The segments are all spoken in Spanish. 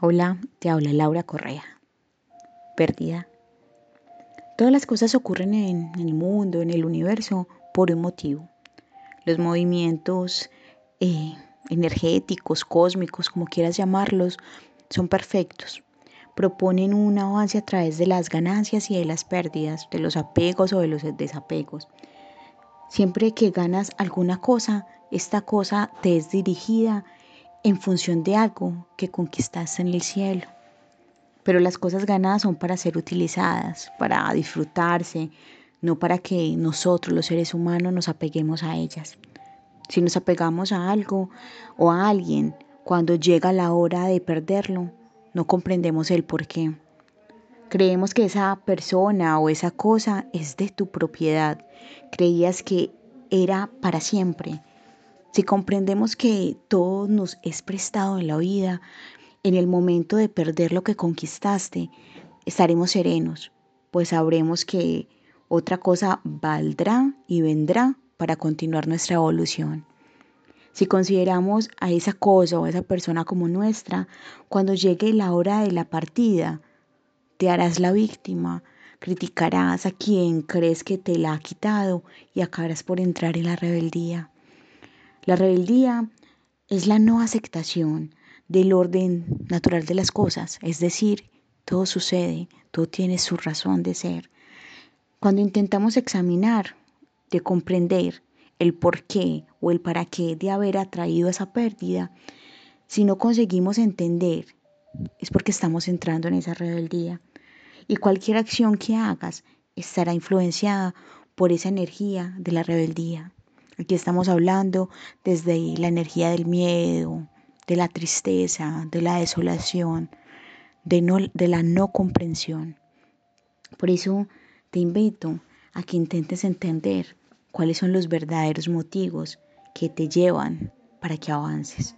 Hola, te habla Laura Correa. Pérdida. Todas las cosas ocurren en el mundo, en el universo, por un motivo. Los movimientos eh, energéticos, cósmicos, como quieras llamarlos, son perfectos. Proponen un avance a través de las ganancias y de las pérdidas, de los apegos o de los desapegos. Siempre que ganas alguna cosa, esta cosa te es dirigida en función de algo que conquistaste en el cielo. Pero las cosas ganadas son para ser utilizadas, para disfrutarse, no para que nosotros los seres humanos nos apeguemos a ellas. Si nos apegamos a algo o a alguien, cuando llega la hora de perderlo, no comprendemos el por qué. Creemos que esa persona o esa cosa es de tu propiedad. Creías que era para siempre si comprendemos que todo nos es prestado en la vida, en el momento de perder lo que conquistaste, estaremos serenos, pues sabremos que otra cosa valdrá y vendrá para continuar nuestra evolución. Si consideramos a esa cosa o a esa persona como nuestra, cuando llegue la hora de la partida, te harás la víctima, criticarás a quien crees que te la ha quitado y acabarás por entrar en la rebeldía. La rebeldía es la no aceptación del orden natural de las cosas, es decir, todo sucede, todo tiene su razón de ser. Cuando intentamos examinar, de comprender el por qué o el para qué de haber atraído esa pérdida, si no conseguimos entender, es porque estamos entrando en esa rebeldía. Y cualquier acción que hagas estará influenciada por esa energía de la rebeldía. Aquí estamos hablando desde la energía del miedo, de la tristeza, de la desolación, de, de la no comprensión. Por eso te invito a que intentes entender cuáles son los verdaderos motivos que te llevan para que avances.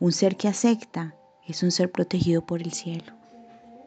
Un ser que acepta es un ser protegido por el cielo.